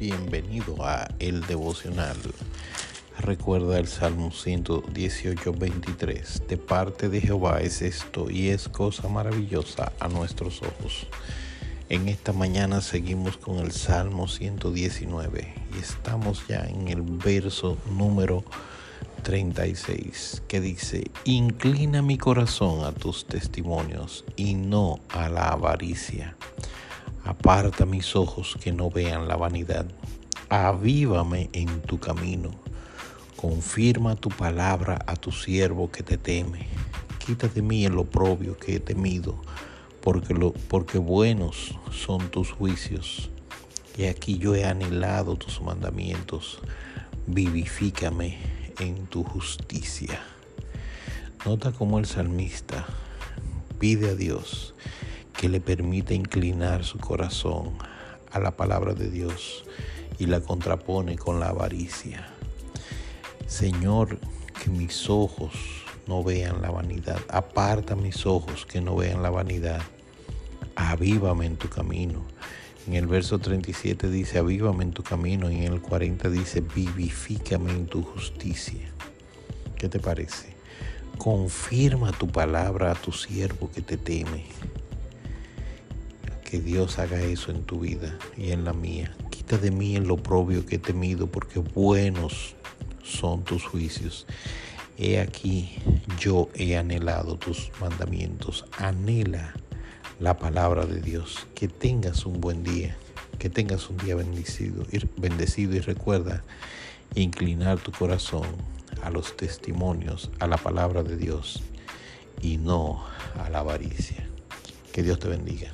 Bienvenido a El Devocional. Recuerda el Salmo 118, 23. De parte de Jehová es esto y es cosa maravillosa a nuestros ojos. En esta mañana seguimos con el Salmo 119 y estamos ya en el verso número 36 que dice, Inclina mi corazón a tus testimonios y no a la avaricia. Aparta mis ojos que no vean la vanidad. Avívame en tu camino. Confirma tu palabra a tu siervo que te teme. Quita de mí el oprobio que he temido, porque, lo, porque buenos son tus juicios. Y aquí yo he anhelado tus mandamientos. Vivifícame en tu justicia. Nota cómo el salmista pide a Dios que le permita inclinar su corazón a la palabra de Dios y la contrapone con la avaricia. Señor, que mis ojos no vean la vanidad. Aparta mis ojos que no vean la vanidad. Avívame en tu camino. En el verso 37 dice, avívame en tu camino. Y en el 40 dice, vivifícame en tu justicia. ¿Qué te parece? Confirma tu palabra a tu siervo que te teme que Dios haga eso en tu vida y en la mía. Quita de mí el oprobio que he temido, porque buenos son tus juicios. He aquí, yo he anhelado tus mandamientos. Anhela la palabra de Dios. Que tengas un buen día, que tengas un día bendecido, bendecido y recuerda inclinar tu corazón a los testimonios, a la palabra de Dios y no a la avaricia. Que Dios te bendiga.